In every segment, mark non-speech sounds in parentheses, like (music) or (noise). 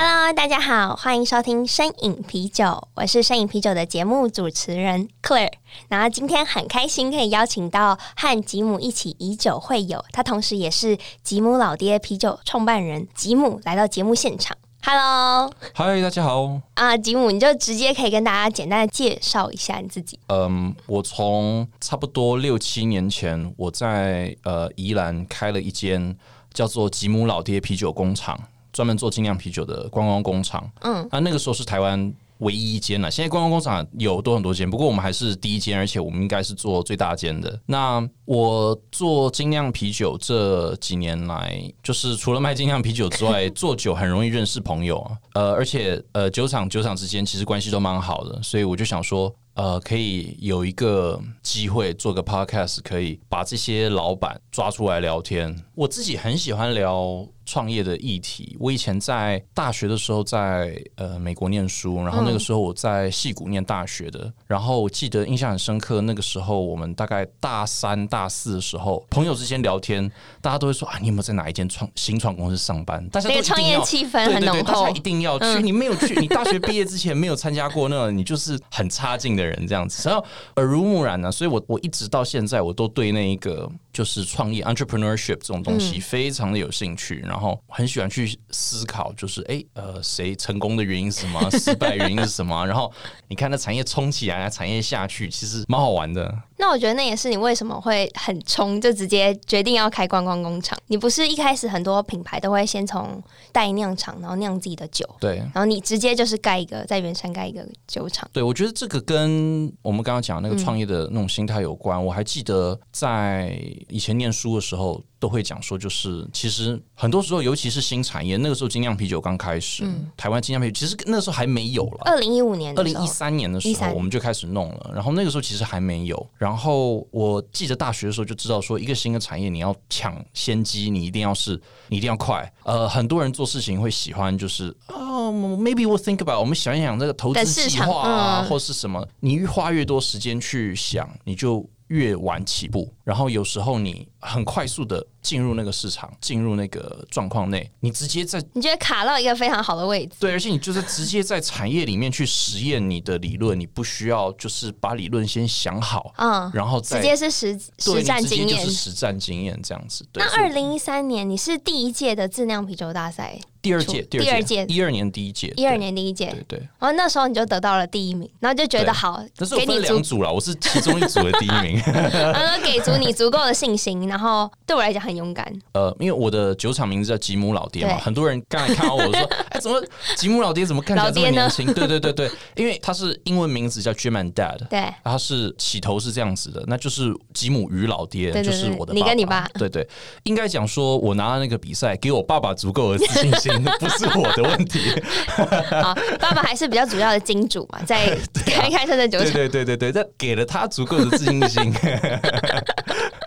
！Cheers！Hello，大家好，欢迎收听声饮啤酒，我是声饮啤酒的节目主持人 Claire。然后今天很开心可以邀请到和吉姆一起以酒会友，他同时也是吉姆老爹啤酒创办人吉姆来到节目现场。Hello，嗨，大家好。啊，吉姆，你就直接可以跟大家简单的介绍一下你自己。嗯，我从差不多六七年前，我在呃宜兰开了一间叫做吉姆老爹啤酒工厂。专门做精酿啤酒的观光工厂，嗯，那那个时候是台湾唯一一间了。现在观光工厂有多很多间，不过我们还是第一间，而且我们应该是做最大间的。那我做精酿啤酒这几年来，就是除了卖精酿啤酒之外，(laughs) 做酒很容易认识朋友啊，呃，而且呃，酒厂酒厂之间其实关系都蛮好的，所以我就想说，呃，可以有一个机会做个 podcast，可以把这些老板抓出来聊天。我自己很喜欢聊。创业的议题，我以前在大学的时候在呃美国念书，然后那个时候我在戏谷念大学的，然后我记得印象很深刻，那个时候我们大概大三大四的时候，朋友之间聊天，大家都会说啊，你有没有在哪一间创新创公司上班？大家都创业气氛很浓厚，大家一定要去。嗯、你没有去，你大学毕业之前没有参加过那个，你就是很差劲的人这样子。(laughs) 然后耳濡目染呢、啊，所以我我一直到现在我都对那一个就是创业 entrepreneurship 这种东西非常的有兴趣，然后。然后很喜欢去思考，就是哎，呃，谁成功的原因是什么？(laughs) 失败原因是什么？然后你看，那产业冲起来，产业下去，其实蛮好玩的。那我觉得那也是你为什么会很冲，就直接决定要开观光工厂。你不是一开始很多品牌都会先从代酿厂，然后酿自己的酒，对，然后你直接就是盖一个在原山盖一个酒厂。对，我觉得这个跟我们刚刚讲的那个创业的那种心态有关。嗯、我还记得在以前念书的时候。都会讲说，就是其实很多时候，尤其是新产业，那个时候精酿啤酒刚开始，嗯、台湾精酿啤酒其实那时候还没有了。二零一五年、二零一三年的时候，我们就开始弄了。然后那个时候其实还没有。然后我记得大学的时候就知道说，一个新的产业你要抢先机，你一定要是，你一定要快。呃，很多人做事情会喜欢就是哦，maybe we'll think about，我们想一想这个投资计划啊，或是什么。你越花越多时间去想，你就越晚起步。然后有时候你很快速的。进入那个市场，进入那个状况内，你直接在你觉得卡到一个非常好的位置，对，而且你就是直接在产业里面去实验你的理论，你不需要就是把理论先想好，嗯，然后再直接是实实战经验，就是实战经验这样子。对，那二零一三年你是第一届的质量啤酒大赛，第二届，第二届，一二年第一届，一二年第一届，对对。然后那时候你就得到了第一名，然后就觉得好，那是我分两组了，我是其中一组的第一名，(laughs) (laughs) 然后给足你足够的信心，然后对我来讲很勇敢，呃。因为我的酒厂名字叫吉姆老爹嘛，很多人刚才看到我说：“ (laughs) 哎，怎么吉姆老爹怎么看起来这么年轻？”对对对对，因为他是英文名字叫 Jim and Dad，对，他是起头是这样子的，那就是吉姆与老爹，就是我的你跟你爸，对对，应该讲说我拿了那个比赛，给我爸爸足够的自信心，(laughs) 不是我的问题。(laughs) 好，爸爸还是比较主要的金主嘛，在 (laughs) 开开车的酒厂，对对对对对，这给了他足够的自信心。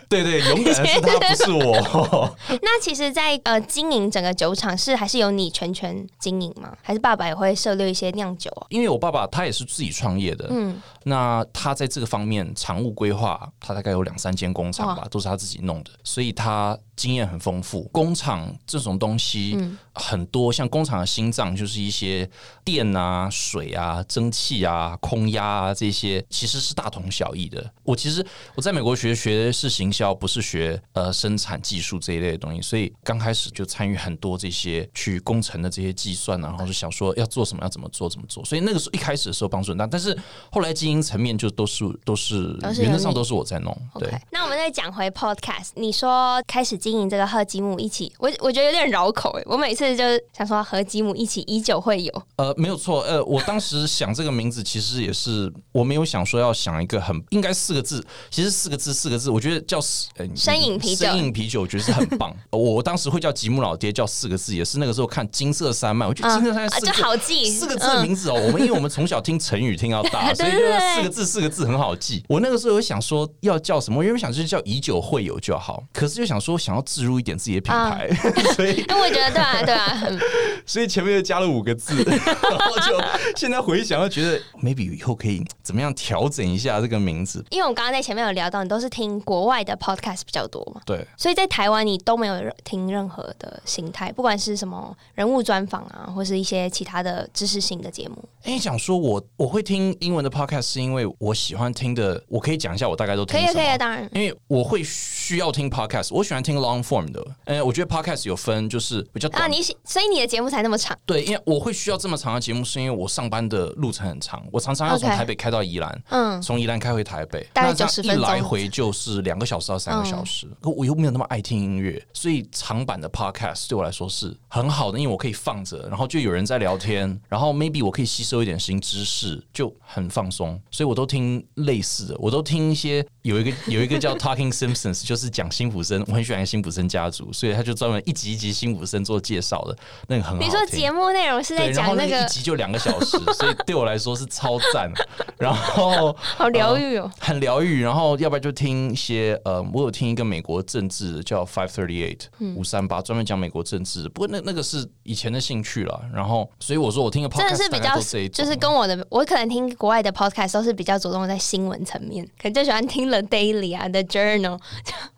对对，勇敢的是他，不是我。那其实在，在呃经营整个酒厂是还是由你全权经营吗？还是爸爸也会涉猎一些酿酒啊？因为我爸爸他也是自己创业的，嗯，那他在这个方面常务规划，他大概有两三间工厂吧，都是他自己弄的，所以他。经验很丰富，工厂这种东西很多，嗯、像工厂的心脏就是一些电啊、水啊、蒸汽啊、空压啊这些，其实是大同小异的。我其实我在美国学学的是行销，不是学呃生产技术这一类的东西，所以刚开始就参与很多这些去工程的这些计算，然后就想说要做什么，要怎么做，怎么做。所以那个时候一开始的时候帮助很大，但是后来经营层面就都是都是原则上都是我在弄。对，那我们再讲回 Podcast，你说开始。经营这个和吉姆一起，我我觉得有点绕口哎。我每次就是想说和吉姆一起，以酒会友。呃，没有错。呃，我当时想这个名字，其实也是我没有想说要想一个很应该四个字，其实四个字四个字，我觉得叫呃深饮啤酒，深饮啤酒，我觉得是很棒。我当时会叫吉姆老爹，叫四个字，也是那个时候看金色山脉，我觉得金色山脉四个字、啊、好记，四个字的名字哦。我们因为我们从小听成语听到大，(laughs) 所以就四个字四个字很好记。我那个时候有想说要叫什么，我原本想就是叫以酒会友就好，可是就想说想要置入一点自己的品牌，啊、(laughs) 所以 (laughs) 那我觉得对啊对啊，(laughs) 所以前面又加了五个字，然后就现在回想，又觉得 maybe 以后可以怎么样调整一下这个名字。因为我刚刚在前面有聊到，你都是听国外的 podcast 比较多嘛，对，所以在台湾你都没有听任何的形态，不管是什么人物专访啊，或是一些其他的知识性的节目。哎，想说我我会听英文的 podcast 是因为我喜欢听的，我可以讲一下我大概都听什么。可以可以，当然，因为我会需要听 podcast，我喜欢听 long form 的。哎，我觉得 podcast 有分就是比较短，啊，你所以你的节目才那么长。对，因为我会需要这么长的节目，是因为我上班的路程很长，我常常要从台北开到宜兰，嗯，从宜兰开回台北，大概来回就是两个小时到三个小时。可我又没有那么爱听音乐，所以长版的 podcast 对我来说是很好的，因为我可以放着，然后就有人在聊天，然后 maybe 我可以吸收一点新知识，就很放松。所以我都听类似的，我都听一些有一个有一个叫 Talking Simpsons，就是讲辛普森，我很喜欢辛普森家族，所以他就专门一集一集辛普森做介绍的，那个很好。你说节目内容是在讲那个一集就两个小时，所以对我来说是超赞。然后 (laughs) 好疗愈哦，很疗愈。然后要不然就听一些呃，我有听一个美国政治叫 Five Thirty Eight 五三八，专门讲美国政治。不过那那个是以前的兴趣了。然后所以我说我听个 podcast 是比较就是跟我的，我可能听国外的 podcast 都是比较着重在新闻层面，可能就喜欢听 The Daily 啊，The Journal。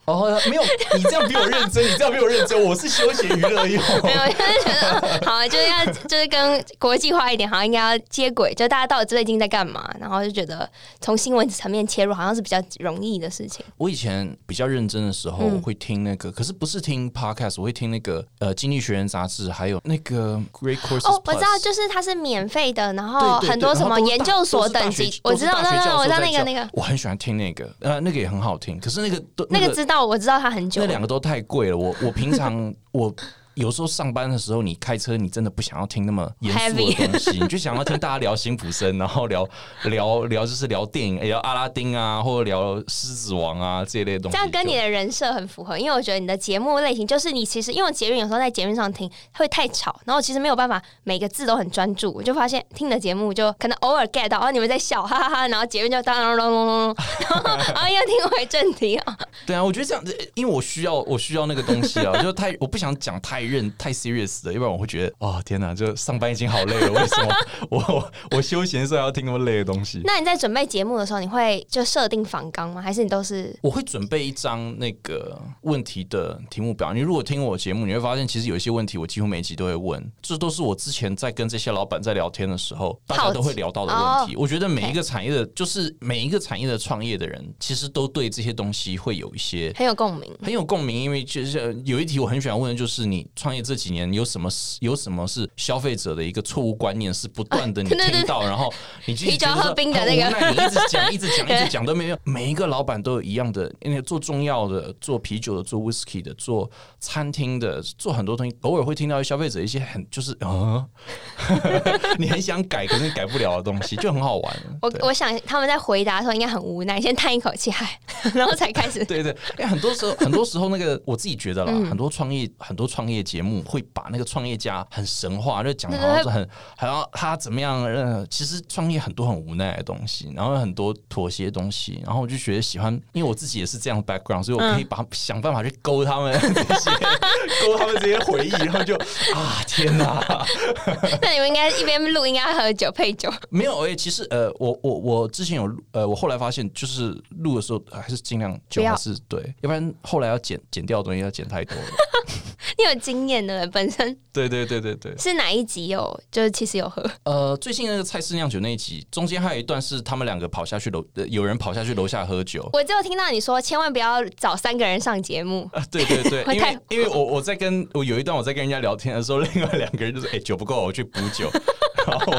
哦，没有，你这样比我认真，你这样比我认真，我是休闲娱乐用。(laughs) 没有，就是觉得好，就是要就是跟国际化一点，好像应该要接轨，就大家到底最近在干嘛，然后就觉得从新闻层面切入，好像是比较容易的事情。我以前比较认真的时候，我会听那个，嗯、可是不是听 podcast，我会听那个呃《经济学人》杂志，还有那个 Great Courses。哦，我知道，就是它是免费的，然后很多什么研究所等级，我知道，那个我知道那个那个，我很喜欢听那个，呃，那个也很好听，可是那个都那个知道。我知道他很久，那两个都太贵了。我我平常我。有时候上班的时候，你开车，你真的不想要听那么严肃的东西，你就想要听大家聊辛普森，然后聊 (laughs) 聊聊就是聊电影，聊阿拉丁啊，或者聊狮子王啊这一类东西。这样跟你的人设很符合，因为我觉得你的节目类型就是你其实因为杰运有时候在节目上听会太吵，然后其实没有办法每个字都很专注，我就发现听的节目就可能偶尔 get 到哦你们在笑哈哈哈，然后杰运就当当当当当，然后又听回正题啊。对啊，我觉得这样子，因为我需要我需要那个东西啊，就太我不想讲太。(laughs) 认太 serious 的，要不然我会觉得，哦天哪，就上班已经好累了，为什么 (laughs) 我我休闲的时候要听那么累的东西？那你在准备节目的时候，你会就设定访纲吗？还是你都是？我会准备一张那个问题的题目表。你如果听我节目，你会发现其实有一些问题我几乎每一集都会问，这都是我之前在跟这些老板在聊天的时候，大家都会聊到的问题。我觉得每一个产业的，就是每一个产业的创业的人，其实都对这些东西会有一些很有共鸣，很有共鸣。因为就是有一题我很喜欢问的就是你。创业这几年有什么有什么是消费者的一个错误观念是不断的你听到，然后你就觉得说很无奈，你一直讲一直讲 (laughs) 一直讲都没有。每一个老板都有一样的，因为做中药的、做啤酒的、做 whisky 的、做餐厅的、做很多东西，偶尔会听到消费者一些很就是啊，(laughs) 你很想改可是改不了的东西，就很好玩。我我想他们在回答的时候应该很无奈，先叹一口气，嗨，(laughs) 然后才开始。对对，因为很多时候很多时候那个我自己觉得啦，很多创业很多创业。节目会把那个创业家很神话，就讲好像是很，好像他怎么样？呃，其实创业很多很无奈的东西，然后很多妥协的东西，然后我就觉得喜欢，因为我自己也是这样 background，所以我可以把想办法去勾他们这些，(laughs) 勾他们这些回忆，然后就啊，天哪！(laughs) 那你们应该一边录，应该喝酒配酒。没有诶，其实呃，我我我之前有呃，我后来发现就是录的时候还是尽量酒还是对，要不然后来要剪剪掉的东西要剪太多了。(laughs) 你有经验的本身，(laughs) 对对对对对，是哪一集有？就是其实有喝。呃，最近那个蔡氏酿酒那一集，中间还有一段是他们两个跑下去楼，有人跑下去楼下喝酒。我就听到你说，千万不要找三个人上节目。啊，对对对，(laughs) 因为因为我我在跟我有一段我在跟人家聊天的时候，另外两个人就说哎、欸、酒不够，我去补酒。(laughs) 然后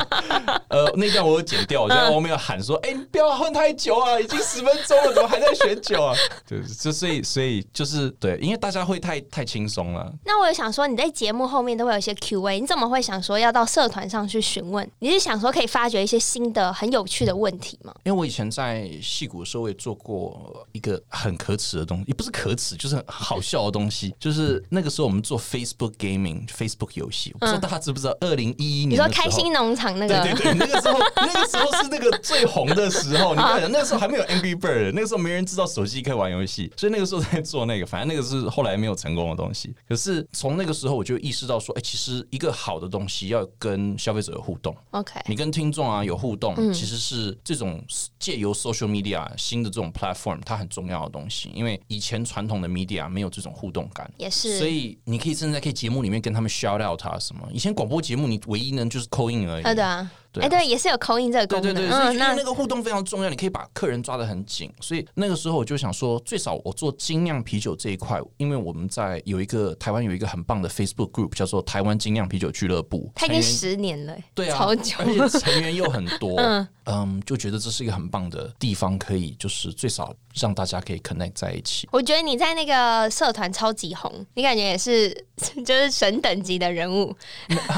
呃，那段我有剪掉，我在后面喊说：“哎、你不要混太久啊，已经十分钟了，怎么还在选酒啊？” (laughs) 对，就所以所以就是对，因为大家会太太轻松了。那我有想说，你在节目后面都会有一些 Q&A，你怎么会想说要到社团上去询问？你是想说可以发掘一些新的很有趣的问题吗？因为我以前在戏骨的时候也做过一个很可耻的东西，也不是可耻，就是很好笑的东西，(laughs) 就是那个时候我们做 Facebook Gaming，Facebook 游戏，我不知道大家知不知道？二零一一年，你说开心农场那个？对对对，那个时候 (laughs) 那个时候是那个最红的时候。你看，那个时候还没有 Angry Bird，那个时候没人知道手机可以玩游戏，所以那个时候在做那个，反正那个是后来没有成功的东西。可是从那个时候我就意识到说，哎，其实一个好的东西要跟消费者有互动。OK，你跟听众啊有互动，其实是这种借由 social media 新的这种 platform，它很重要的东西。因为以前传统的 media 没有这种互动感，也是。所以你可以甚至在可以节目里面跟他们 shout out 他什么。以前广播节目你唯一能就是 call in 而已。对啊。哎，对，也是有 call in 这个功能。对对对，所以那个互动非常重要，你可以把客人抓得很紧。所以那个时候我就想说，最少我做精酿啤酒这一块，因为我们在有一个台湾有一个很棒的 Facebook group，叫做台湾精酿啤酒俱乐部，它已经十年了，对啊，超久，而且成员又很多，嗯 (laughs) 嗯，就觉得这是一个很棒的地方，可以就是最少让大家可以 connect 在一起。我觉得你在那个社团超级红，你感觉也是 (laughs) 就是神等级的人物。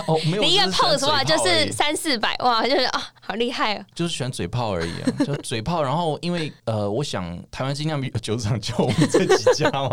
哦，没有，你一个 post 话就是三四百哇，就是啊。好厉害啊！就是喜欢嘴炮而已啊，就嘴炮。然后因为呃，我想台湾尽量比酒厂就我们这几家嘛。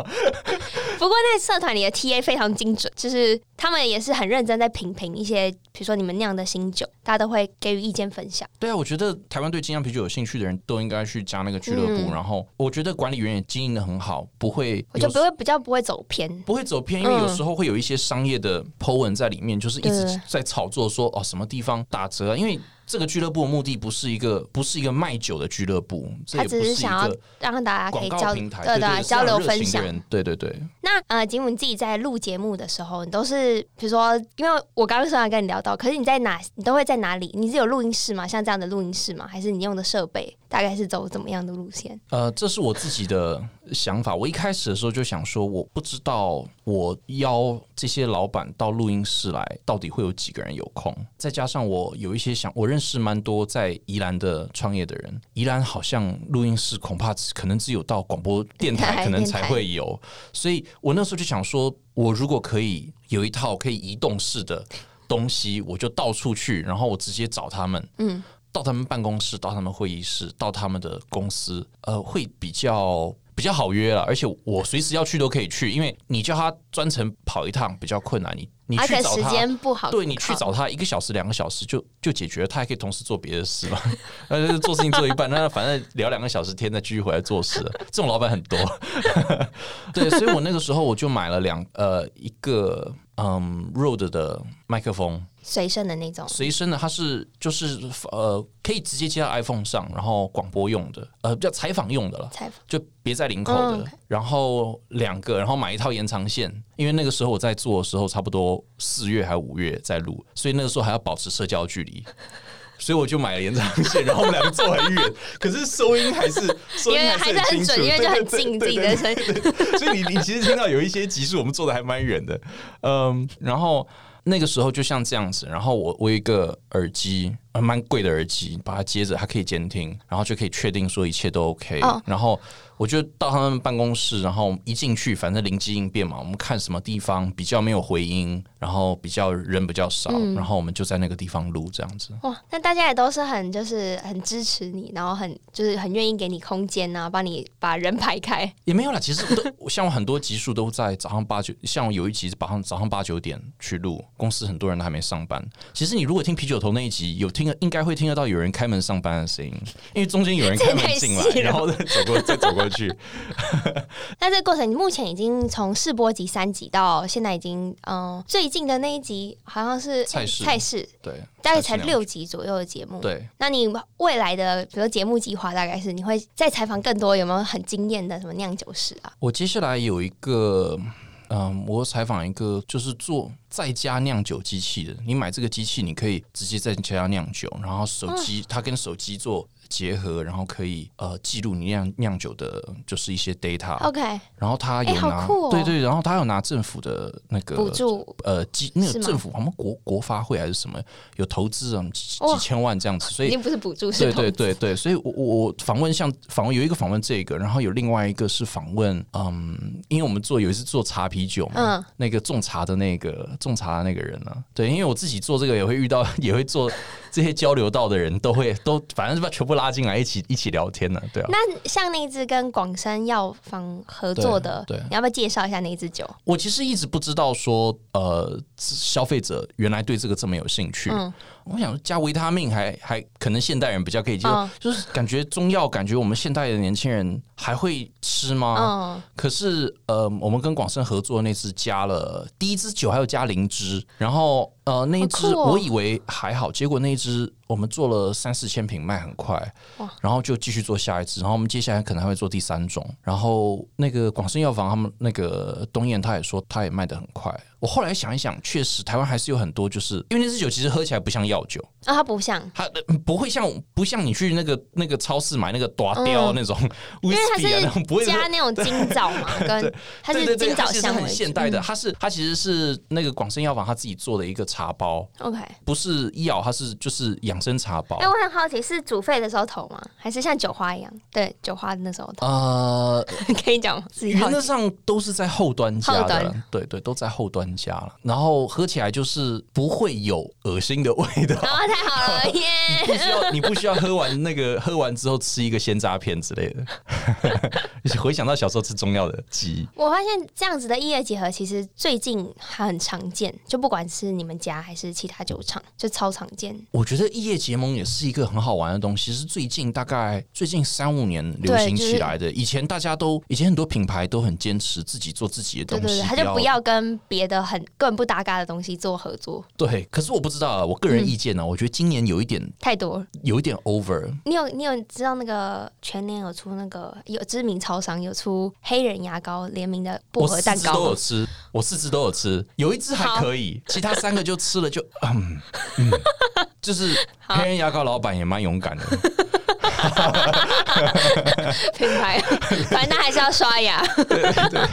(laughs) 不过那社团里的 TA 非常精准，就是他们也是很认真在品评一些，比如说你们酿的新酒，大家都会给予意见分享。对啊，我觉得台湾对精酿啤酒有兴趣的人都应该去加那个俱乐部。嗯、然后我觉得管理员也经营的很好，不会，我就不会比较不会走偏，不会走偏，因为有时候会有一些商业的 po 文在里面，就是一直在炒作说哦什么地方打折，因为。这个俱乐部的目的不是一个，不是一个卖酒的俱乐部，这也不是一个他只是想要让大家可以交平台，对对，交流分享，对对对。那呃，吉姆你自己在录节目的时候，你都是比如说，因为我刚刚虽然跟你聊到，可是你在哪，你都会在哪里？你是有录音室吗？像这样的录音室吗？还是你用的设备大概是走怎么样的路线？呃，这是我自己的想法。我一开始的时候就想说，我不知道我邀这些老板到录音室来，到底会有几个人有空？再加上我有一些想，我认识蛮多在宜兰的创业的人，宜兰好像录音室恐怕可能只有到广播电台 (laughs) 可能才会有，所以我那时候就想说，我如果可以有一套可以移动式的东西，我就到处去，然后我直接找他们，嗯，到他们办公室，到他们会议室，到他们的公司，呃，会比较。比较好约了，而且我随时要去都可以去，因为你叫他专程跑一趟比较困难，你你去找他，时间不好，对，你去找他一个小时两个小时就就解决了，他还可以同时做别的事嘛，那就做事情做一半，那反正聊两个小时天再继续回来做事了，这种老板很多，(laughs) 对，所以我那个时候我就买了两呃一个嗯 Rode 的麦克风。随身的那种，随身的，它是就是呃，可以直接接到 iPhone 上，然后广播用的，呃，叫采访用的了，采访。就别在领口的，嗯、然后两个，然后买一套延长线，因为那个时候我在做的时候，差不多四月还是五月在录，所以那个时候还要保持社交距离，(laughs) 所以我就买了延长线，然后我们两个坐很远，(laughs) 可是收音还是收音还是很清楚，因为还是很准，因为就很近自己的声音，(laughs) 所以你你其实听到有一些集数我们坐的还蛮远的，嗯，然后。那个时候就像这样子，然后我我一个耳机，蛮贵的耳机，把它接着，它可以监听，然后就可以确定说一切都 OK，哦，然后。我就到他们办公室，然后一进去，反正灵机应变嘛。我们看什么地方比较没有回音，然后比较人比较少，嗯、然后我们就在那个地方录这样子。哇，那大家也都是很就是很支持你，然后很就是很愿意给你空间呐、啊，帮你把人排开。也没有啦，其实都像我很多集数都在早上八九，像我有一集是早上早上八九点去录，公司很多人都还没上班。其实你如果听啤酒头那一集，有听应该会听得到有人开门上班的声音，因为中间有人开门进来，然后再走过再走过。去，(laughs) 那这个过程，你目前已经从试播集三集到现在已经，嗯、呃，最近的那一集好像是菜市，菜市，对，大概才六集左右的节目。对，那你未来的比如节目计划大概是你会再采访更多有没有很惊艳的什么酿酒师啊？我接下来有一个，嗯，我采访一个就是做。在家酿酒机器的，你买这个机器，你可以直接在家酿酒，然后手机、嗯、它跟手机做结合，然后可以呃记录你酿酿酒的，就是一些 data。OK，然后他有拿，哦、对对，然后他有拿政府的那个补助，呃，几那个政府好像国国发会还是什么有投资啊几，几千万这样子，所以不是补助，对对对对，所以我我我访问像访问有一个访问这个，然后有另外一个是访问，嗯，因为我们做有一次做茶啤酒嘛，嗯，那个种茶的那个种茶的那个人呢、啊，对，因为我自己做这个也会遇到，(laughs) 也会做这些交流到的人都会 (laughs) 都反正是把全部拉进来一起一起聊天呢、啊，对啊。那像那支跟广山药房合作的，对，对你要不要介绍一下那支酒？我其实一直不知道说，呃，消费者原来对这个这么有兴趣。嗯我想加维他命还还可能现代人比较可以接受，哦、就是感觉中药，感觉我们现代的年轻人还会吃吗？嗯、可是呃，我们跟广生合作那次加了第一支酒还有加灵芝，然后呃那一支我以为还好，结果那一支我们做了三四千瓶卖很快，然后就继续做下一支，然后我们接下来可能还会做第三种，然后那个广生药房他们那个东燕他也说他也卖的很快。我后来想一想，确实台湾还是有很多，就是因为那支酒其实喝起来不像药酒。啊，它不像，它不会像不像你去那个那个超市买那个大雕那种，(laughs) 因为它是加那种金枣嘛，(laughs) 跟它是金枣香，很现代的，它是它其实是那个广生药房他自己做的一个茶包，OK，不是药，它是就是养生茶包。哎，我很好奇，是煮沸的时候投吗？还是像酒花一样？对，酒花的那时候投。呃，(laughs) 可以讲吗？原则上都是在后端加的，对对，都在后端加了，然后喝起来就是不会有恶心的味道。哦，太好了 (laughs) 耶！你不需要，你不需要喝完那个喝完之后吃一个鲜榨片之类的。(laughs) 回想到小时候吃中药的记忆，我发现这样子的异业结合其实最近还很常见，就不管是你们家还是其他酒厂，就超常见。我觉得异业结盟也是一个很好玩的东西，是最近大概最近三五年流行起来的。就是、以前大家都以前很多品牌都很坚持自己做自己的东西，对对对，他就不要跟别的很更不搭嘎的东西做合作。对，可是我不知道啊，我个人意见呢、啊，嗯、我觉得今年有一点太多，有一点 over。你有你有知道那个全年有出那个有知名超商有出黑人牙膏联名的薄荷蛋糕，都有吃，我四支都有吃，有一支还可以，其他三个就吃了就嗯嗯，就是黑人牙膏老板也蛮勇敢的。(laughs) 品牌，反正还是要刷牙。对对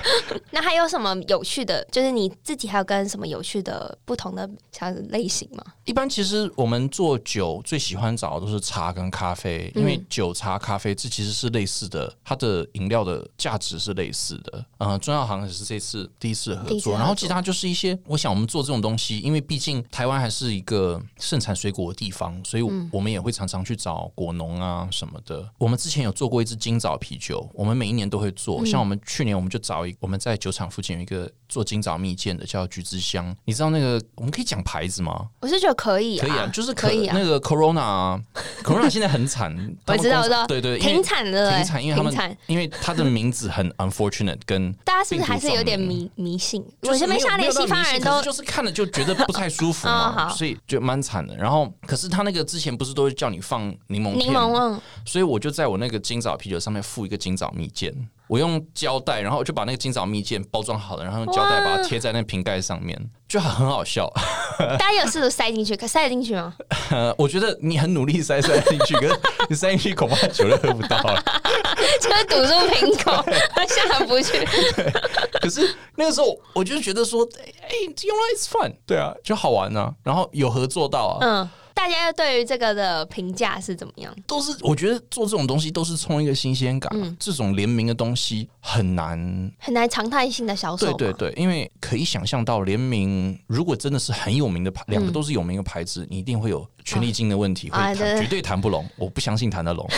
那还有什么有趣的？就是你自己还有跟什么有趣的不同的像类型吗？一般其实我们做酒最喜欢找的都是茶跟咖啡，因为酒、茶、咖啡这其实是类似的，它的饮料的价值是类似的。嗯，中药行也是这次第一次合作，然后其他就是一些，我想我们做这种东西，因为毕竟台湾还是一个盛产水果的地方，所以我们也会常常去找果农啊。什么的，我们之前有做过一支金枣啤酒，我们每一年都会做。嗯、像我们去年，我们就找一，我们在酒厂附近有一个做金枣蜜饯的，叫橘之乡。你知道那个我们可以讲牌子吗？我是觉得可以，啊可以啊，就是可，可以啊。那个 Corona 啊，(laughs) Corona 现在很惨，(laughs) 我知道，我知道，对对，挺惨的，挺惨，因为他们惨因为他的名字很 unfortunate，跟 (laughs) 大家是不是还是有点迷迷信？我身边下列西方人都就是看了就觉得不太舒服嘛，哦、所以就蛮惨的。然后，可是他那个之前不是都会叫你放柠檬片，柠檬，所以我就在我那个金枣啤酒上面附一个金枣蜜饯，我用胶带，然后我就把那个金枣蜜饯包装好了，然后用胶带把它贴在那瓶盖上面，就很好笑。(laughs) 大家有试图塞进去，可塞得进去吗？呃，(laughs) 我觉得你很努力塞塞进去，可是 (laughs) 你塞进去恐怕酒都喝不到了，就是堵住瓶口，下不去。可是那个时候我就觉得说，哎、欸，用了 it's fun，对啊，就好玩啊，然后有合作到啊，嗯。大家对于这个的评价是怎么样？都是我觉得做这种东西都是冲一个新鲜感。嗯，这种联名的东西很难很难常态性的销售。对对对，因为可以想象到联名，如果真的是很有名的牌，两个都是有名的牌子，你一定会有权利金的问题，会谈绝对谈不拢。我不相信谈得拢。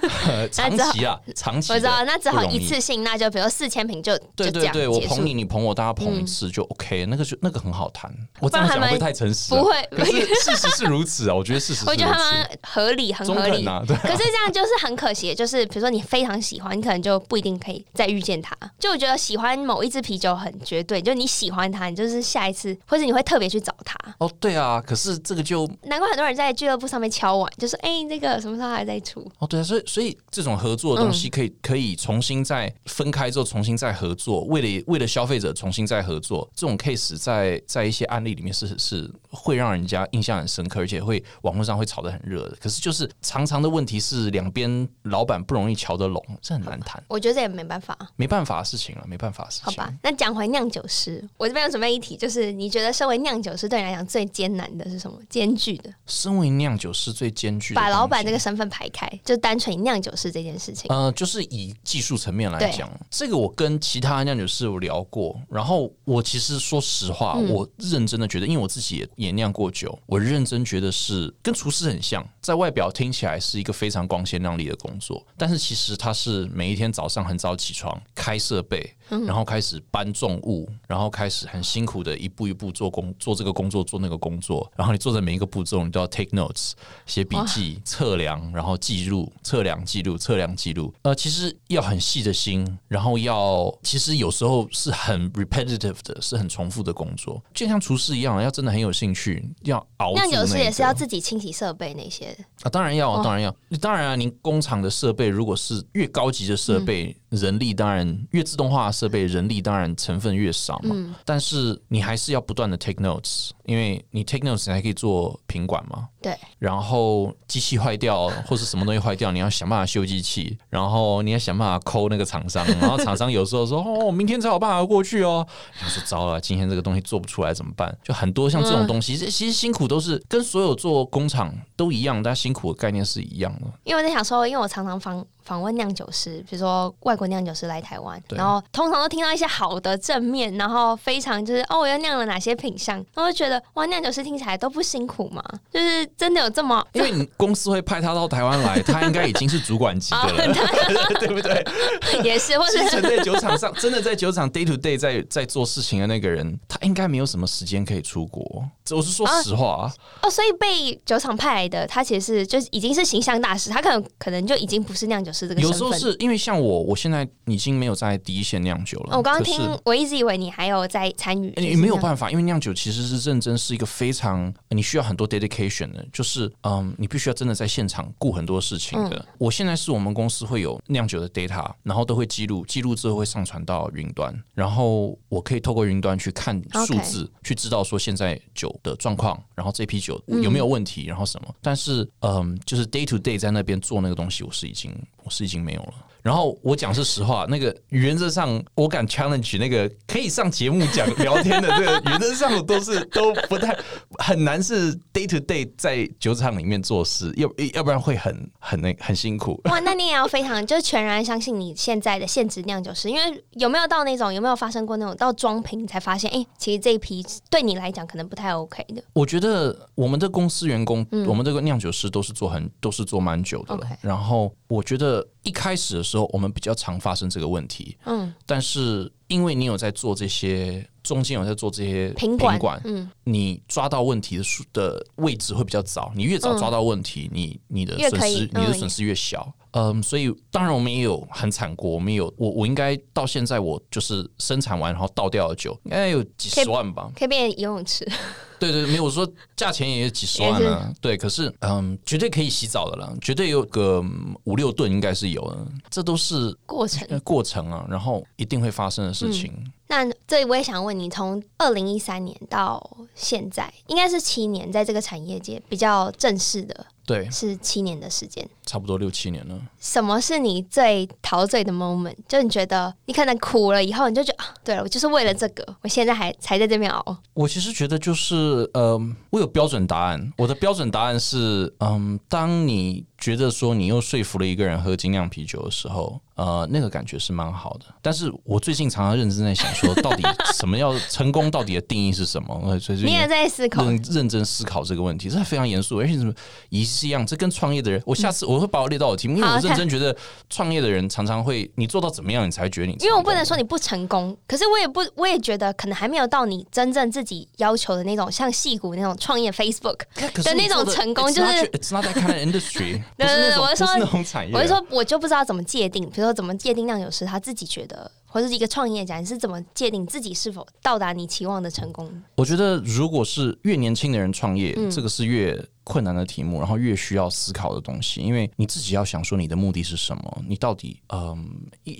(laughs) 长期啊，长期我知道，那只好一次性，那就比如四千瓶就对对对，我捧你，你捧我，大家捧一次就 OK，那个就那个很好谈。我这样讲会太诚实，不会，可是事实是如此啊。我觉得事实，我觉得他们合理，很合理。可是这样就是很可惜，就是比如说你非常喜欢，你可能就不一定可以再遇见他。就我觉得喜欢某一支啤酒很绝对，就你喜欢他，你就是下一次，或者你会特别去找他。哦，对啊，可是这个就难怪很多人人在俱乐部上面敲碗，就说：“哎、欸，那个什么时候还在出？”哦，对啊，所以所以这种合作的东西可以、嗯、可以重新再分开之后重新再合作，为了为了消费者重新再合作，这种 case 在在一些案例里面是是会让人家印象很深刻，而且会网络上会炒得很热的。可是就是常常的问题是两边老板不容易瞧得拢，这很难谈。我觉得这也没办法，没办法的事情了，没办法的事情。好吧，那讲回酿酒师，我这边有准备一题，就是你觉得身为酿酒师对你来讲最艰难的是什么？艰巨的。身为酿酒师最艰巨的，把老板这个身份排开，就单纯酿酒师这件事情。呃，就是以技术层面来讲，这个我跟其他酿酒师有聊过，然后我其实说实话，嗯、我认真的觉得，因为我自己也也酿过酒，我认真觉得是跟厨师很像，在外表听起来是一个非常光鲜亮丽的工作，但是其实他是每一天早上很早起床，开设备，然后开始搬重物，然后开始很辛苦的一步一步做工，做这个工作，做那个工作，然后你做的每一个步骤，你都要 take notes，写笔记，测量，然后记录，测量记录，测量记录。呃，其实要很细的心，然后要，其实有时候是很 repetitive 的，是很重复的工作，就像厨师一样，要真的很有兴趣，要熬、那个。酿酒师也是要自己清洗设备那些啊，当然要，当然要，当然啊，您工厂的设备如果是越高级的设备。嗯人力当然越自动化设备，人力当然成分越少嘛。嗯、但是你还是要不断的 take notes，因为你 take notes 你还可以做品管嘛。对。然后机器坏掉或是什么东西坏掉，你要想办法修机器，然后你要想办法 call 那个厂商，然后厂商有时候说哦，明天才有办法过去哦。你说糟了，今天这个东西做不出来怎么办？就很多像这种东西，这、嗯、其实辛苦都是跟所有做工厂都一样，但辛苦的概念是一样的。因为我在想说，因为我常常访访问酿酒师，比如说外国酿酒师来台湾，然后通常都听到一些好的正面，然后非常就是哦，我又酿了哪些品相，然后觉得哇，酿酒师听起来都不辛苦嘛，就是真的有这么？因为你公司会派他到台湾来，(laughs) 他应该已经是主管级的了，(laughs) 对不对？(laughs) 也是，或者是在酒场上真的在酒厂 day to day 在在做事情的那个人，他应该没有什么时间可以出国。我是说实话啊。哦，所以被酒厂派来的他其实是就已经是形象大使，他可能可能就已经不是酿酒师这个。有时候是因为像我，我现在已经没有在第一线酿酒了。哦、我刚刚听，我一直以为你还有在参与。你没有办法，因为酿酒其实是认真，是一个非常你需要很多 dedication 的，就是嗯，你必须要真的在现场顾很多事情的。嗯、我现在是我们公司会有酿酒的 data，然后都会记录，记录之后会上传到云端，然后我可以透过云端去看数字.去知道说现在酒的状况，然后这批酒有没有问题，嗯、然后什么。但是嗯，就是 day to day 在那边做那个东西，我是已经。我是已经没有了。然后我讲是实话，那个原则上我敢 challenge 那个可以上节目讲聊天的这个原则上都是 (laughs) 都不太很难是 day to day 在酒厂里面做事，要要不然会很很那很辛苦。哇，那你也要非常就是全然相信你现在的现职酿酒师，因为有没有到那种有没有发生过那种到装瓶你才发现，哎，其实这一批对你来讲可能不太 OK 的。我觉得我们的公司员工，嗯、我们这个酿酒师都是做很都是做蛮久的了。然后我觉得一开始的时候我们比较常发生这个问题，嗯，但是因为你有在做这些，中间有在做这些品管，嗯，你抓到问题的数的位置会比较早，你越早抓到问题，你你的损失你的损失越小，嗯，所以当然我们也有很惨过，我们有我我应该到现在我就是生产完然后倒掉的酒应该有几十万吧，可以变游泳池。(laughs) 对对，没有我说价钱也有几十万呢。是对，可是嗯，绝对可以洗澡的了，绝对有个五六吨应该是有的，这都是过程过程啊，然后一定会发生的事情。嗯、那这里我也想问你，从二零一三年到现在，应该是七年，在这个产业界比较正式的。对，是七年的时间，差不多六七年了。什么是你最陶醉的 moment？就你觉得你可能苦了以后，你就觉得啊，对了，我就是为了这个，我现在还才在这边熬。我其实觉得就是，呃，我有标准答案。我的标准答案是，嗯，当你觉得说你又说服了一个人喝精酿啤酒的时候。呃，那个感觉是蛮好的，但是我最近常常认真在想，说到底什么要成功，到底的定义是什么？(laughs) 所以你也在思考，认真思考这个问题，这是非常严肃，而且什么一是一样，这跟创业的人，我下次我会把我列到我题目，因为我认真觉得创业的人常常会，你做到怎么样，你才觉得你，因为我不能说你不成功，可是我也不，我也觉得可能还没有到你真正自己要求的那种，像戏骨那种创业 Facebook (laughs) 的那种成功，就是 It's not that kind of industry。(laughs) 对对对，我是说那种产业，我是说我就不知道怎么界定，比如说怎么界定酿酒师他自己觉得，或者是一个创业家，你是怎么界定自己是否到达你期望的成功？我觉得如果是越年轻的人创业，嗯、这个是越困难的题目，然后越需要思考的东西，因为你自己要想说你的目的是什么，你到底嗯，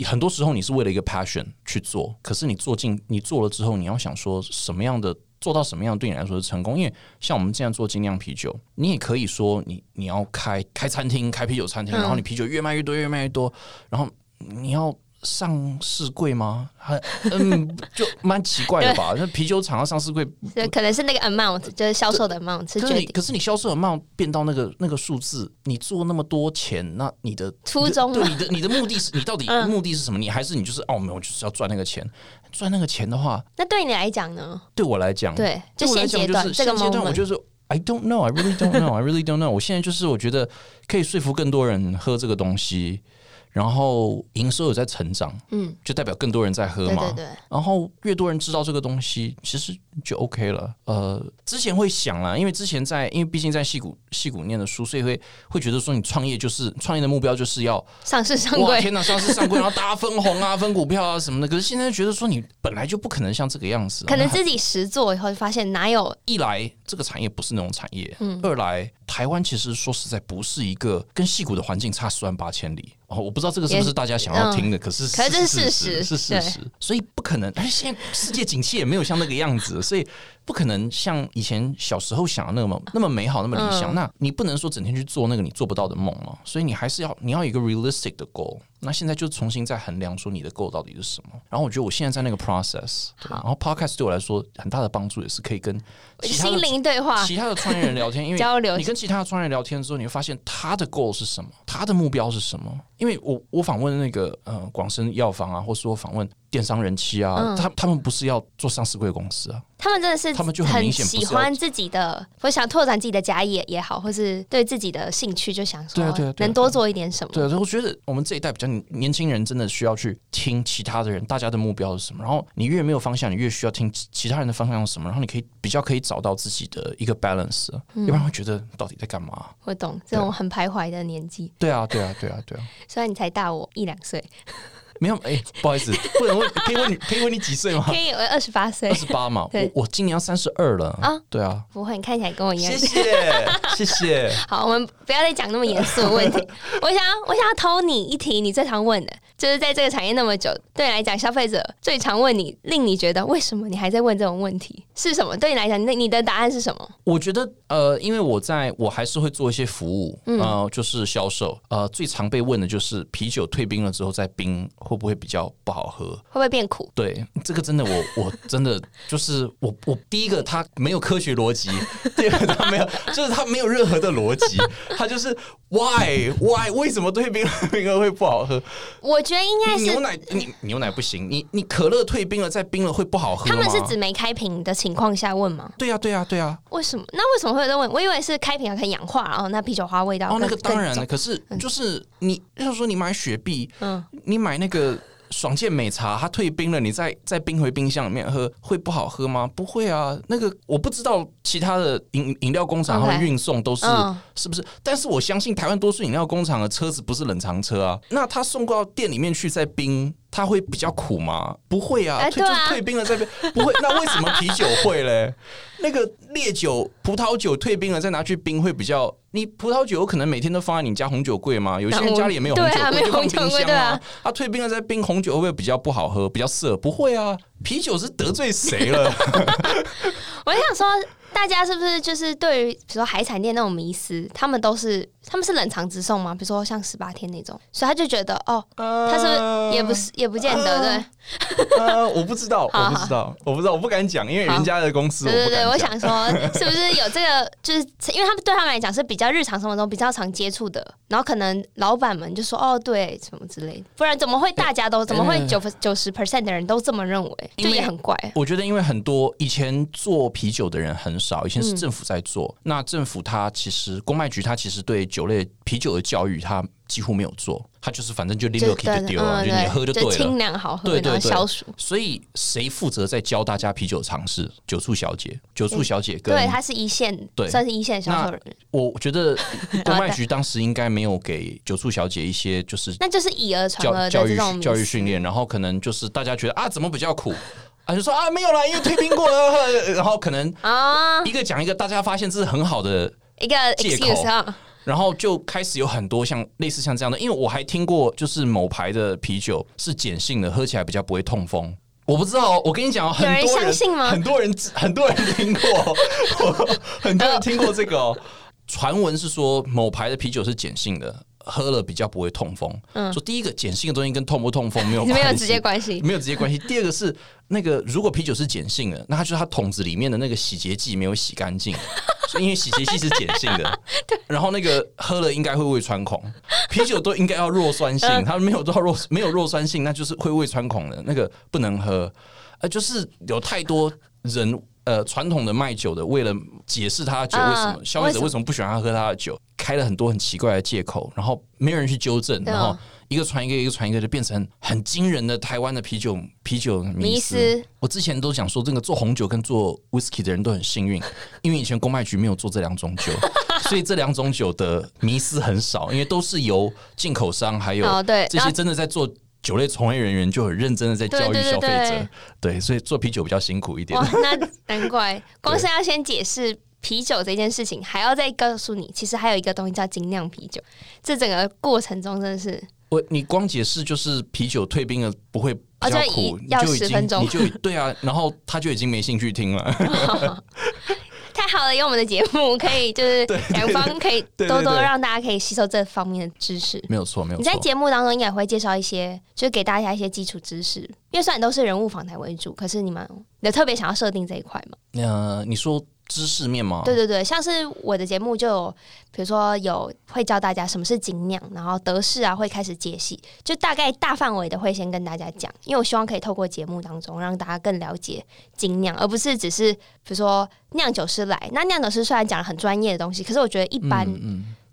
很多时候你是为了一个 passion 去做，可是你做进你做了之后，你要想说什么样的。做到什么样对你来说是成功？因为像我们这样做精酿啤酒，你也可以说你你要开开餐厅、开啤酒餐厅，然后你啤酒越卖越多、越卖越多，然后你要。上市柜吗？还嗯，(laughs) 就蛮奇怪的吧。那啤酒厂要上市柜，可能是那个 amount，就是销售的 amount 是决定。可是你销售的 amount 变到那个那个数字，你做那么多钱，那你的初衷，对你的你的目的是，你到底目的是什么？你还是你就是哦，没有，就是要赚那个钱。赚那个钱的话，那对你来讲呢？对我来讲，对，就现阶段这个阶段，我就是 I don't know, I really don't know, I really don't know。我现在就是我觉得可以说服更多人喝这个东西。然后营收有在成长，嗯，就代表更多人在喝嘛。对对对。然后越多人知道这个东西，其实就 OK 了。呃，之前会想啦，因为之前在，因为毕竟在戏谷戏谷念的书，所以会会觉得说，你创业就是创业的目标就是要上市上柜。天哪，上市上柜，(laughs) 然后大家分红啊，分股票啊什么的。可是现在觉得说，你本来就不可能像这个样子。可能自己实做以后，就发现哪有？一来这个产业不是那种产业，嗯。二来台湾其实说实在不是一个跟戏谷的环境差十万八千里。我不知道这个是不是大家想要听的，可是可是这是事实，是事实，所以不可能。而且现在世界景气也没有像那个样子，所以。不可能像以前小时候想的那么那么美好，那么理想。嗯、那你不能说整天去做那个你做不到的梦嘛？所以你还是要你要有一个 realistic 的 goal。那现在就重新再衡量说你的 goal 到底是什么。然后我觉得我现在在那个 process。然后 podcast 对我来说很大的帮助也是可以跟心灵对话、其他的创业人聊天，(laughs) 因为交流。你跟其他的创业人聊天之后，你会发现他的 goal 是什么，他的目标是什么。因为我我访问那个呃广生药房啊，或是我访问电商人气啊，嗯、他他们不是要做上市贵公司啊。他们真的是，他们就很明显喜欢自己的，或想拓展自己的家业也好，或是对自己的兴趣就想说，对对，能多做一点什么。对，我觉得我们这一代比较年轻人，真的需要去听其他的人，大家的目标是什么。然后你越没有方向，你越需要听其他人的方向是什么。然后你可以比较可以找到自己的一个 balance，要不然会觉得到底在干嘛？会懂这种很徘徊的年纪。对啊，对啊，对啊，对啊。(laughs) 虽然你才大我一两岁。没有，哎、欸，(laughs) 不好意思，不能问，可以问你，可以问你几岁吗？可以，我二十八岁，二十八嘛。我我今年要三十二了啊。对啊，不会，你看起来跟我一样。谢谢，(laughs) 谢谢。好，我们不要再讲那么严肃的问题。(laughs) 我想，我想要偷你一题，你最常问的，就是在这个产业那么久，对你来讲，消费者最常问你，令你觉得为什么你还在问这种问题是什么？对你来讲，那你的答案是什么？我觉得，呃，因为我在我还是会做一些服务，嗯、呃，就是销售。呃，最常被问的就是啤酒退冰了之后再冰会不会比较不好喝？会不会变苦？对，这个真的我，我 (laughs) 我真的就是我我第一个，它没有科学逻辑；(laughs) 第二个，它没有，就是它没有任何的逻辑，(laughs) 它就是 why why 为什么退冰了冰了会不好喝？我觉得应该是牛奶，你牛奶不行，你你可乐退冰了再冰了会不好喝？他们是指没开瓶的情况下问吗？对呀对呀对呀。为什么？那为什么会有在问？我以为是开瓶了可以氧化，然后那啤酒花味道。哦，那个当然了，可是就是你，要说你买雪碧，嗯，你买那个。爽健美茶，它退冰了，你再再冰回冰箱里面喝，会不好喝吗？不会啊。那个我不知道其他的饮饮料工厂他们运送都是.是不是？但是我相信台湾多数饮料工厂的车子不是冷藏车啊。那他送到店里面去再冰，它会比较苦吗？不会啊，退、欸、就退冰了再冰，不会。那为什么啤酒会嘞？(laughs) 那个烈酒、葡萄酒退冰了再拿去冰会比较。你葡萄酒有可能每天都放在你家红酒柜吗？有些人家里也没有红酒柜，就放冰箱啊。他退冰了再冰红酒会不会比较不好喝，比较涩？不会啊，啤酒是得罪谁了？(laughs) 我想说。大家是不是就是对于比如说海产店那种迷思，他们都是他们是冷藏直送吗？比如说像十八天那种，所以他就觉得哦，他是不是也不是也不见得对。呃，我不知道，(laughs) 我不知道，我不知道，我不敢讲，因为人家的公司。对对对，我想说，是不是有这个？就是因为他们对他们来讲是比较日常生活中比较常接触的，然后可能老板们就说哦，对，什么之类的，不然怎么会大家都怎么会九九十 percent 的人都这么认为？就也很怪。我觉得，因为很多以前做啤酒的人很。少以前是政府在做，嗯、那政府他其实公卖局他其实对酒类啤酒的教育他几乎没有做，他就是反正就拎了就丢了，就你喝就对了，清凉好喝，对对对，消暑。所以谁负责在教大家啤酒常识？酒醋小姐，酒醋小姐跟对，她是一线，对，算是一线销售人员。我觉得公卖局当时应该没有给酒醋小姐一些就是，(laughs) 那就是以讹传讹教育教育训练，然后可能就是大家觉得啊，怎么比较苦？啊，就说啊，没有啦，因为退冰过了，(laughs) 然后可能啊，一个讲一个，大家发现这是很好的一个借口，然后就开始有很多像类似像这样的，因为我还听过，就是某牌的啤酒是碱性的，喝起来比较不会痛风。我不知道，我跟你讲，很多人相信吗？很多人很多人听过，很多人听过这个传闻是说某牌的啤酒是碱性的。喝了比较不会痛风。嗯，说第一个碱性的东西跟痛不痛风没有 (laughs) 没有直接关系，没有直接关系。第二个是那个如果啤酒是碱性的，那它就是它桶子里面的那个洗洁剂没有洗干净，(laughs) 所以因为洗洁剂是碱性的，然后那个喝了应该会胃穿孔。啤酒都应该要弱酸性，(laughs) 它没有到弱没有弱酸性，那就是会胃穿孔的，那个不能喝。呃，就是有太多人。呃，传统的卖酒的为了解释他的酒为什么消费者为什么不喜欢他喝他的酒，开了很多很奇怪的借口，然后没有人去纠正，然后一个传一个，一个传一个，就变成很惊人的台湾的啤酒啤酒迷思。我之前都讲说，这个做红酒跟做 whisky 的人都很幸运，因为以前公卖局没有做这两种酒，(laughs) 所以这两种酒的迷思很少，因为都是由进口商还有这些真的在做。酒类从业人员就很认真的在教育消费者，对，所以做啤酒比较辛苦一点。那难怪，光是要先解释啤酒这件事情，还要再告诉你，其实还有一个东西叫精酿啤酒。这整个过程中真的是，我你光解释就是啤酒退冰了不会比较苦，要十分钟，你就对啊，然后他就已经没兴趣听了。(laughs) 太好了，有我们的节目可以就是两方可以多多让大家可以吸收这方面的知识。没有错，没有错。你在节目当中应该会介绍一些，就是给大家一些基础知识。因为虽然都是人物访谈为主，可是你们有特别想要设定这一块吗？呃，你说。知识面吗？对对对，像是我的节目就有，比如说有会教大家什么是精酿，然后德式啊会开始解析，就大概大范围的会先跟大家讲，因为我希望可以透过节目当中让大家更了解精酿，而不是只是比如说酿酒师来，那酿酒师虽然讲了很专业的东西，可是我觉得一般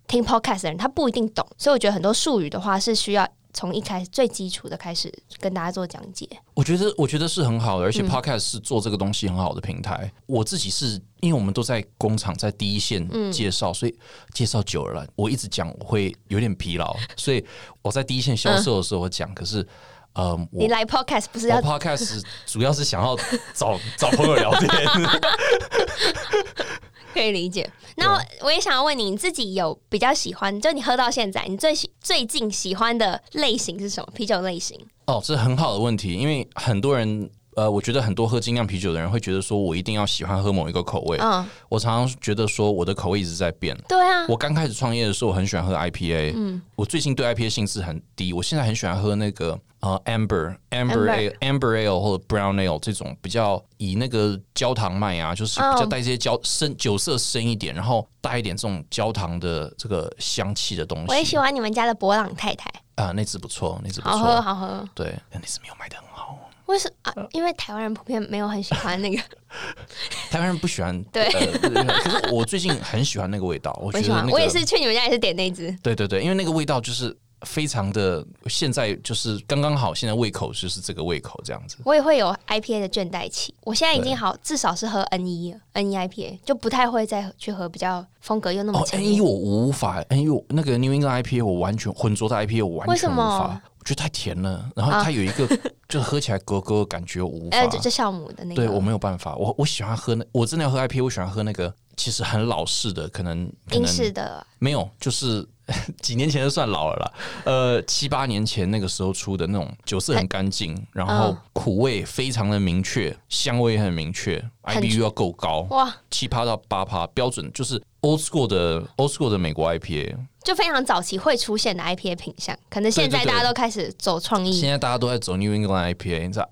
听 podcast 的人他不一定懂，所以我觉得很多术语的话是需要。从一开始最基础的开始跟大家做讲解，我觉得我觉得是很好的，而且 Podcast 是做这个东西很好的平台。嗯、我自己是因为我们都在工厂在第一线介绍，嗯、所以介绍久了，我一直讲我会有点疲劳，(laughs) 所以我在第一线销售的时候我讲，嗯、可是呃，你来 Podcast 不是要 Podcast 主要是想要找 (laughs) 找朋友聊天。可以理解。那我也想要问你，你自己有比较喜欢，就你喝到现在，你最喜最近喜欢的类型是什么？啤酒类型？哦，这是很好的问题，因为很多人，呃，我觉得很多喝精酿啤酒的人会觉得说，我一定要喜欢喝某一个口味。嗯，我常常觉得说，我的口味一直在变。对啊，我刚开始创业的时候，我很喜欢喝 IPA。嗯，我最近对 IPA 兴致很低，我现在很喜欢喝那个。呃、uh，amber amber ale amber ale 或者 brown ale 这种比较以那个焦糖麦啊，就是比较带一些焦深酒色深一点，然后带一点这种焦糖的这个香气的东西。我也喜欢你们家的博朗太太啊，uh, 那只不错，那只不错，好喝好喝。对，那只没有卖得很好。为什么啊？因为台湾人普遍没有很喜欢那个，(laughs) 台湾人不喜欢。(laughs) 对、呃，可是我最近很喜欢那个味道。我觉得、那个、我也是去你们家也是点那支。对对对，因为那个味道就是。非常的，现在就是刚刚好，现在胃口就是这个胃口这样子。我也会有 IPA 的倦怠期，我现在已经好，至少是喝 N 一 N 一 IPA，就不太会再去喝比较风格又那么强。N 一我无法，N 一那个 New England IPA 我完全浑浊的 IPA 我完全无法，我觉得太甜了。然后它有一个 (laughs) 就是喝起来咯咯感觉我无法，就酵母的那个，对我没有办法。我我喜欢喝那，我真的要喝 IPA，我喜欢喝那个其实很老式的，可能英式的没有，就是。(laughs) 几年前就算老了啦，呃，七八年前那个时候出的那种酒色很干净，然后苦味非常的明确，香味也很明确，IBU 要够高哇，七趴到八趴标准，就是 old school 的 old school 的美国 IPA。就非常早期会出现的 IPA 品相，可能现在大家都开始走创意。现在大家都在走 New England IPA，你知道，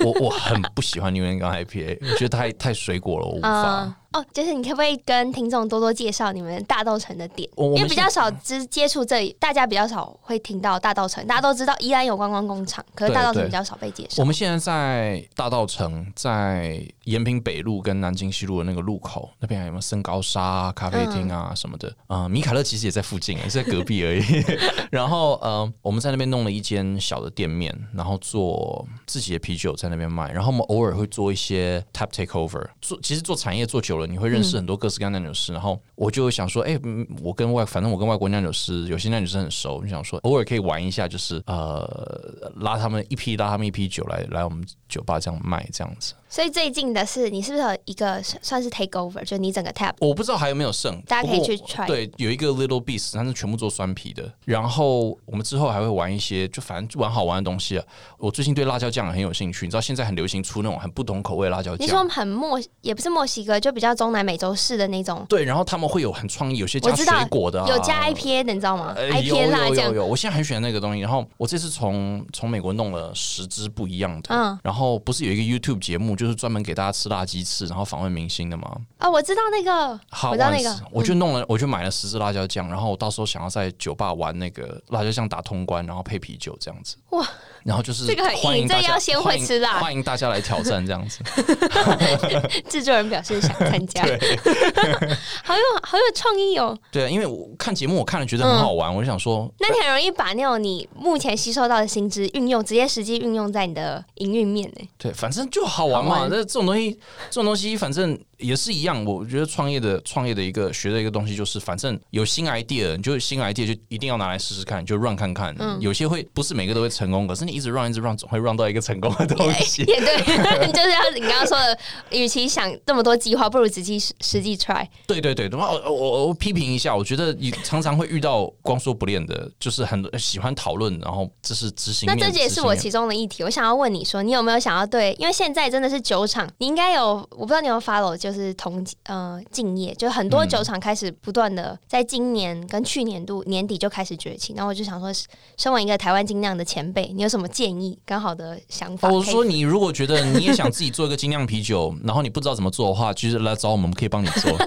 我 (laughs) 我很不喜欢 New England IPA，我觉得太太水果了，我无法。Uh, 哦，就是你可不可以跟听众多多介绍你们大稻城的点？因为比较少接接触这里，大家比较少会听到大稻城。大家都知道宜兰有观光工厂，可是大稻城比较少被介绍。我们现在在大稻城，在延平北路跟南京西路的那个路口那边，还有没有森高沙咖啡厅啊什么的？嗯，米卡勒其实也在附近。近，是在隔壁而已。(laughs) 然后呃，我们在那边弄了一间小的店面，然后做自己的啤酒在那边卖。然后我们偶尔会做一些 tap takeover。做其实做产业做久了，你会认识很多各式各样的酿酒师。然后我就想说，哎，我跟外反正我跟外国酿酒师有些酿酒师很熟，就想说偶尔可以玩一下，就是呃拉他们一批拉他们一批酒来来我们酒吧这样卖这样子。所以最近的是，你是不是有一个算是 take over，就你整个 tap？我不知道还有没有剩，大家可以去 try。对，有一个 Little Beast，它是全部做酸皮的。然后我们之后还会玩一些，就反正就玩好玩的东西啊。我最近对辣椒酱很有兴趣，你知道现在很流行出那种很不同口味的辣椒酱。你说很墨，也不是墨西哥，就比较中南美洲式的那种。对，然后他们会有很创意，有些加水果的、啊，有加 IPA 的，你知道吗、呃、？IPA 辣酱。有有有有，我现在很喜欢那个东西。然后我这次从从美国弄了十支不一样的，嗯，然后不是有一个 YouTube 节目，就是专门给大家吃辣鸡翅，然后访问明星的吗？啊、哦，我知道那个，好，我知道那个，我就弄了，我就买了十支辣椒酱，然后我到说想要在酒吧玩那个辣椒酱打通关，然后配啤酒这样子。哇，然后就是这个欢迎大家，这要先会吃辣，欢迎大家来挑战这样子。(laughs) 制作人表示想参加，(laughs) 好有好有创意哦。对啊，因为我看节目我看了觉得很好玩，嗯、我就想说，那你很容易把那种你目前吸收到的新知运用，直接实际运用在你的营运面呢。对，反正就好玩嘛。那这种东西，这种东西，反正。也是一样，我觉得创业的创业的一个学的一个东西就是，反正有新 idea，你就新 idea 就一定要拿来试试看，就 run 看看。嗯，有些会不是每个都会成功，可是你一直 run 一直 run，总会 run 到一个成功的东西。(laughs) 也对，就是要你刚刚说的，与其想这么多计划，不如实际实际 try。对对对，我我我批评一下，我觉得你常常会遇到光说不练的，就是很多喜欢讨论，然后这是执行。那这也是我其中的议题，我想要问你说，你有没有想要对？因为现在真的是酒厂，你应该有，我不知道你有没有 follow，就是同。呃，敬业就很多酒厂开始不断的在今年跟去年度年底就开始崛起，然后我就想说，身为一个台湾精酿的前辈，你有什么建议？刚好的想法？我说，你如果觉得你也想自己做一个精酿啤酒，然后你不知道怎么做的话，其实来找我们，我们可以帮你做。(laughs)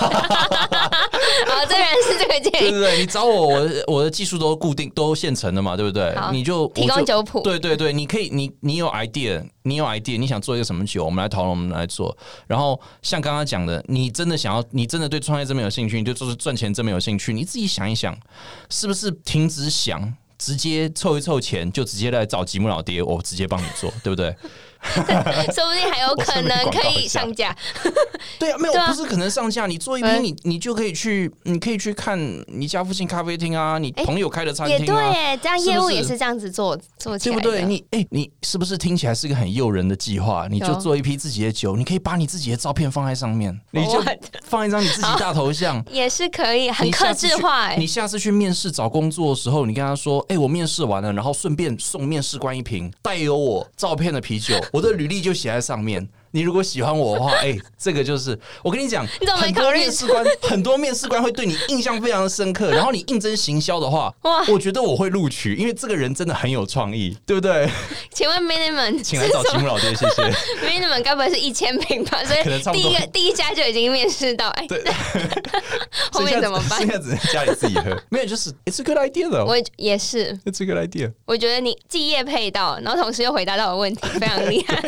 好，这然是这个建议，对对对，你找我，我我的技术都固定都现成的嘛，对不对？你就提供酒谱，对对对，你可以，你你有 idea，你有 idea，你想做一个什么酒，我们来讨论，我们来做。然后像刚刚讲的。你真的想要，你真的对创业这么有兴趣，你对做赚钱这么有兴趣，你自己想一想，是不是停止想，直接凑一凑钱，就直接来找吉姆老爹，我直接帮你做，对不对？(laughs) 说不定还有可能可以上架。对啊，没有，不是可能上架。你做一批，你你就可以去，你可以去看你家附近咖啡厅啊，你朋友开的餐厅啊。也对，这样业务也是这样子做做起来，对不对？你哎，你是不是听起来是个很诱人的计划？你就做一批自己的酒，你可以把你自己的照片放在上面，(laughs) 你就放一张你自己大头像，(laughs) 也是可以，很克制化。哎，你下次去面试找工作的时候，你跟他说：“哎，我面试完了，然后顺便送面试官一瓶带有我照片的啤酒。”我的履历就写在上面。你如果喜欢我的话，哎、欸，这个就是我跟你讲，很多面试官，(laughs) 很多面试官会对你印象非常的深刻。(laughs) 然后你应征行销的话，哇，我觉得我会录取，因为这个人真的很有创意，对不对？请问 minimum，(laughs) 请来找吉姆老爹，谢谢。minimum 该不会是一千平吧？所以第一个第一家就已经面试到，哎、欸，对，后面怎么办？现在只能家里自己喝。没有，就是 it's a good idea 的。我也是，it's a good idea。我觉得你既业配到，然后同时又回答到我问题，非常厉害。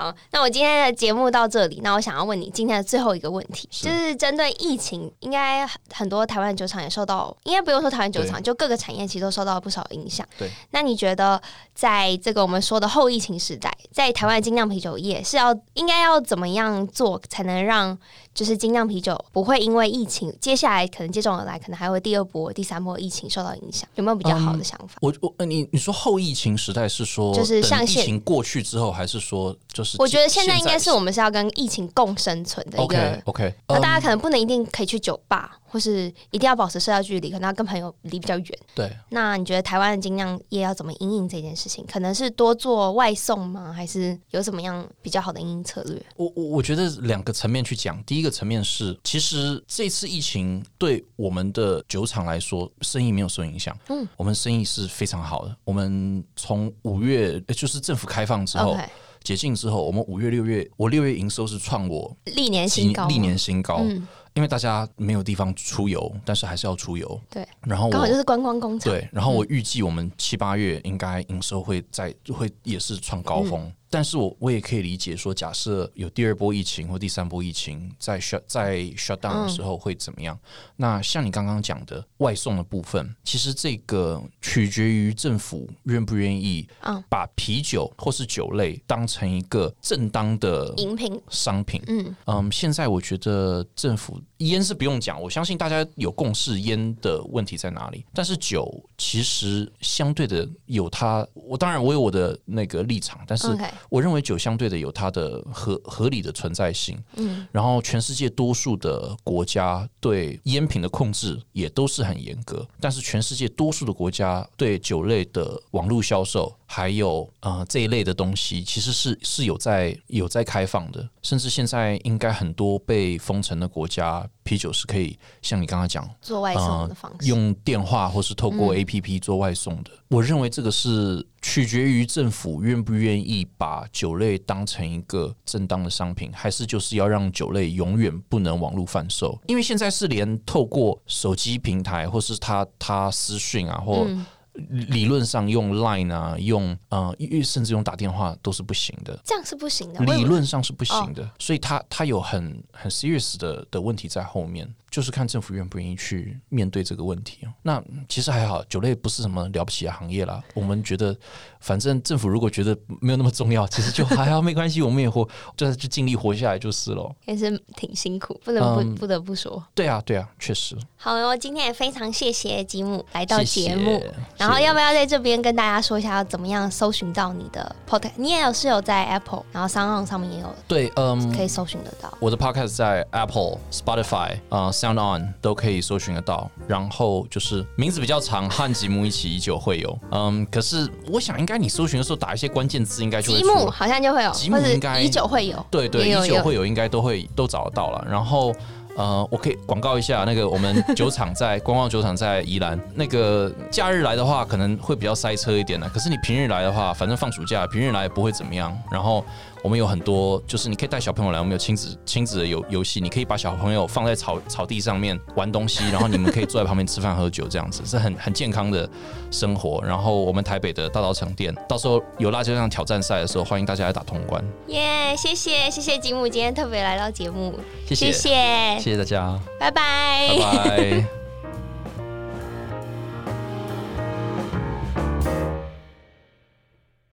好，那我今天的节目到这里。那我想要问你今天的最后一个问题，是就是针对疫情，应该很多台湾酒厂也受到，应该不用说台湾酒厂，就各个产业其实都受到了不少影响。对，那你觉得在这个我们说的后疫情时代，在台湾精酿啤酒业是要应该要怎么样做，才能让就是精酿啤酒不会因为疫情接下来可能接踵而来，可能还会第二波、第三波疫情受到影响？有没有比较好的想法？嗯、我我你你说后疫情时代是说就是像疫情过去之后，还是说就是？我觉得现在应该是我们是要跟疫情共生存的一个 OK OK，那大家可能不能一定可以去酒吧。或是一定要保持社交距离，可能要跟朋友离比较远。对，那你觉得台湾的精酿业要怎么应应这件事情？可能是多做外送吗？还是有什么样比较好的应应策略？我我我觉得两个层面去讲。第一个层面是，其实这次疫情对我们的酒厂来说，生意没有受影响。嗯，我们生意是非常好的。我们从五月就是政府开放之后，Okay. 解禁之后，我们五月六月，我六月营收是创我历年新高，历年新高。嗯因为大家没有地方出游，但是还是要出游。对，然后刚好就是观光工厂。对，然后我预计我们七八月应该营收会在会也是创高峰。嗯但是我我也可以理解说，假设有第二波疫情或第三波疫情在 shut 在 shut down 的时候会怎么样？嗯、那像你刚刚讲的外送的部分，其实这个取决于政府愿不愿意把啤酒或是酒类当成一个正当的饮品商品。嗯嗯，现在我觉得政府烟是不用讲，我相信大家有共识，烟的问题在哪里？但是酒其实相对的有它，我当然我有我的那个立场，但是。我认为酒相对的有它的合合理的存在性，嗯，然后全世界多数的国家对烟品的控制也都是很严格，但是全世界多数的国家对酒类的网络销售还有呃这一类的东西，其实是是有在有在开放的，甚至现在应该很多被封城的国家，啤酒是可以像你刚刚讲做外送的方式，呃，用电话或是透过 APP 做外送的。嗯，我认为这个是取决于政府愿不愿意把酒类当成一个正当的商品，还是就是要让酒类永远不能网络贩售？因为现在是连透过手机平台或是他他私讯啊或。嗯理论上用 Line 啊，用呃，甚至用打电话都是不行的。这样是不行的。理论上是不行的，所以它它有很很 serious 的的问题在后面。就是看政府愿不愿意去面对这个问题。那其实还好，酒类不是什么了不起的行业啦。我们觉得，反正政府如果觉得没有那么重要，其实就还好，没关系，我们也活，(laughs) 就是就尽力活下来就是了。也是挺辛苦，不能不、嗯、不得不说。对啊，对啊，确实。好，我今天也非常谢谢吉姆来到节目。谢谢，然后要不要在这边跟大家说一下，要怎么样搜寻到你的 podcast？你也有是有在 Apple，然后 SoundOn 上面也有。对，嗯，可以搜寻得到。我的 podcast 在 Apple、Spotify 啊、呃。Sound On 都可以搜寻得到，然后就是名字比较长，和吉姆一起依旧会有。嗯，可是我想应该你搜寻的时候打一些关键字，应该就会。吉姆好像就会有，吉姆应该依旧会有。对对，依旧会有，应该都会都找得到了。然后呃，我可以广告一下，那个我们酒厂在观光酒厂在宜兰，那个假日来的话可能会比较塞车一点呢。可是你平日来的话，反正放暑假，平日来也不会怎么样。然后。我们有很多，就是你可以带小朋友来，我们有亲子亲子的游游戏，你可以把小朋友放在草草地上面玩东西，然后你们可以坐在旁边吃饭喝酒，这样子是很 (laughs) 很健康的生活。然后我们台北的大稻埕店，到时候有辣椒酱挑战赛的时候，欢迎大家来打通关。耶，谢谢谢谢吉姆今天特别来到节目，谢谢谢谢，谢谢大家，拜拜拜拜。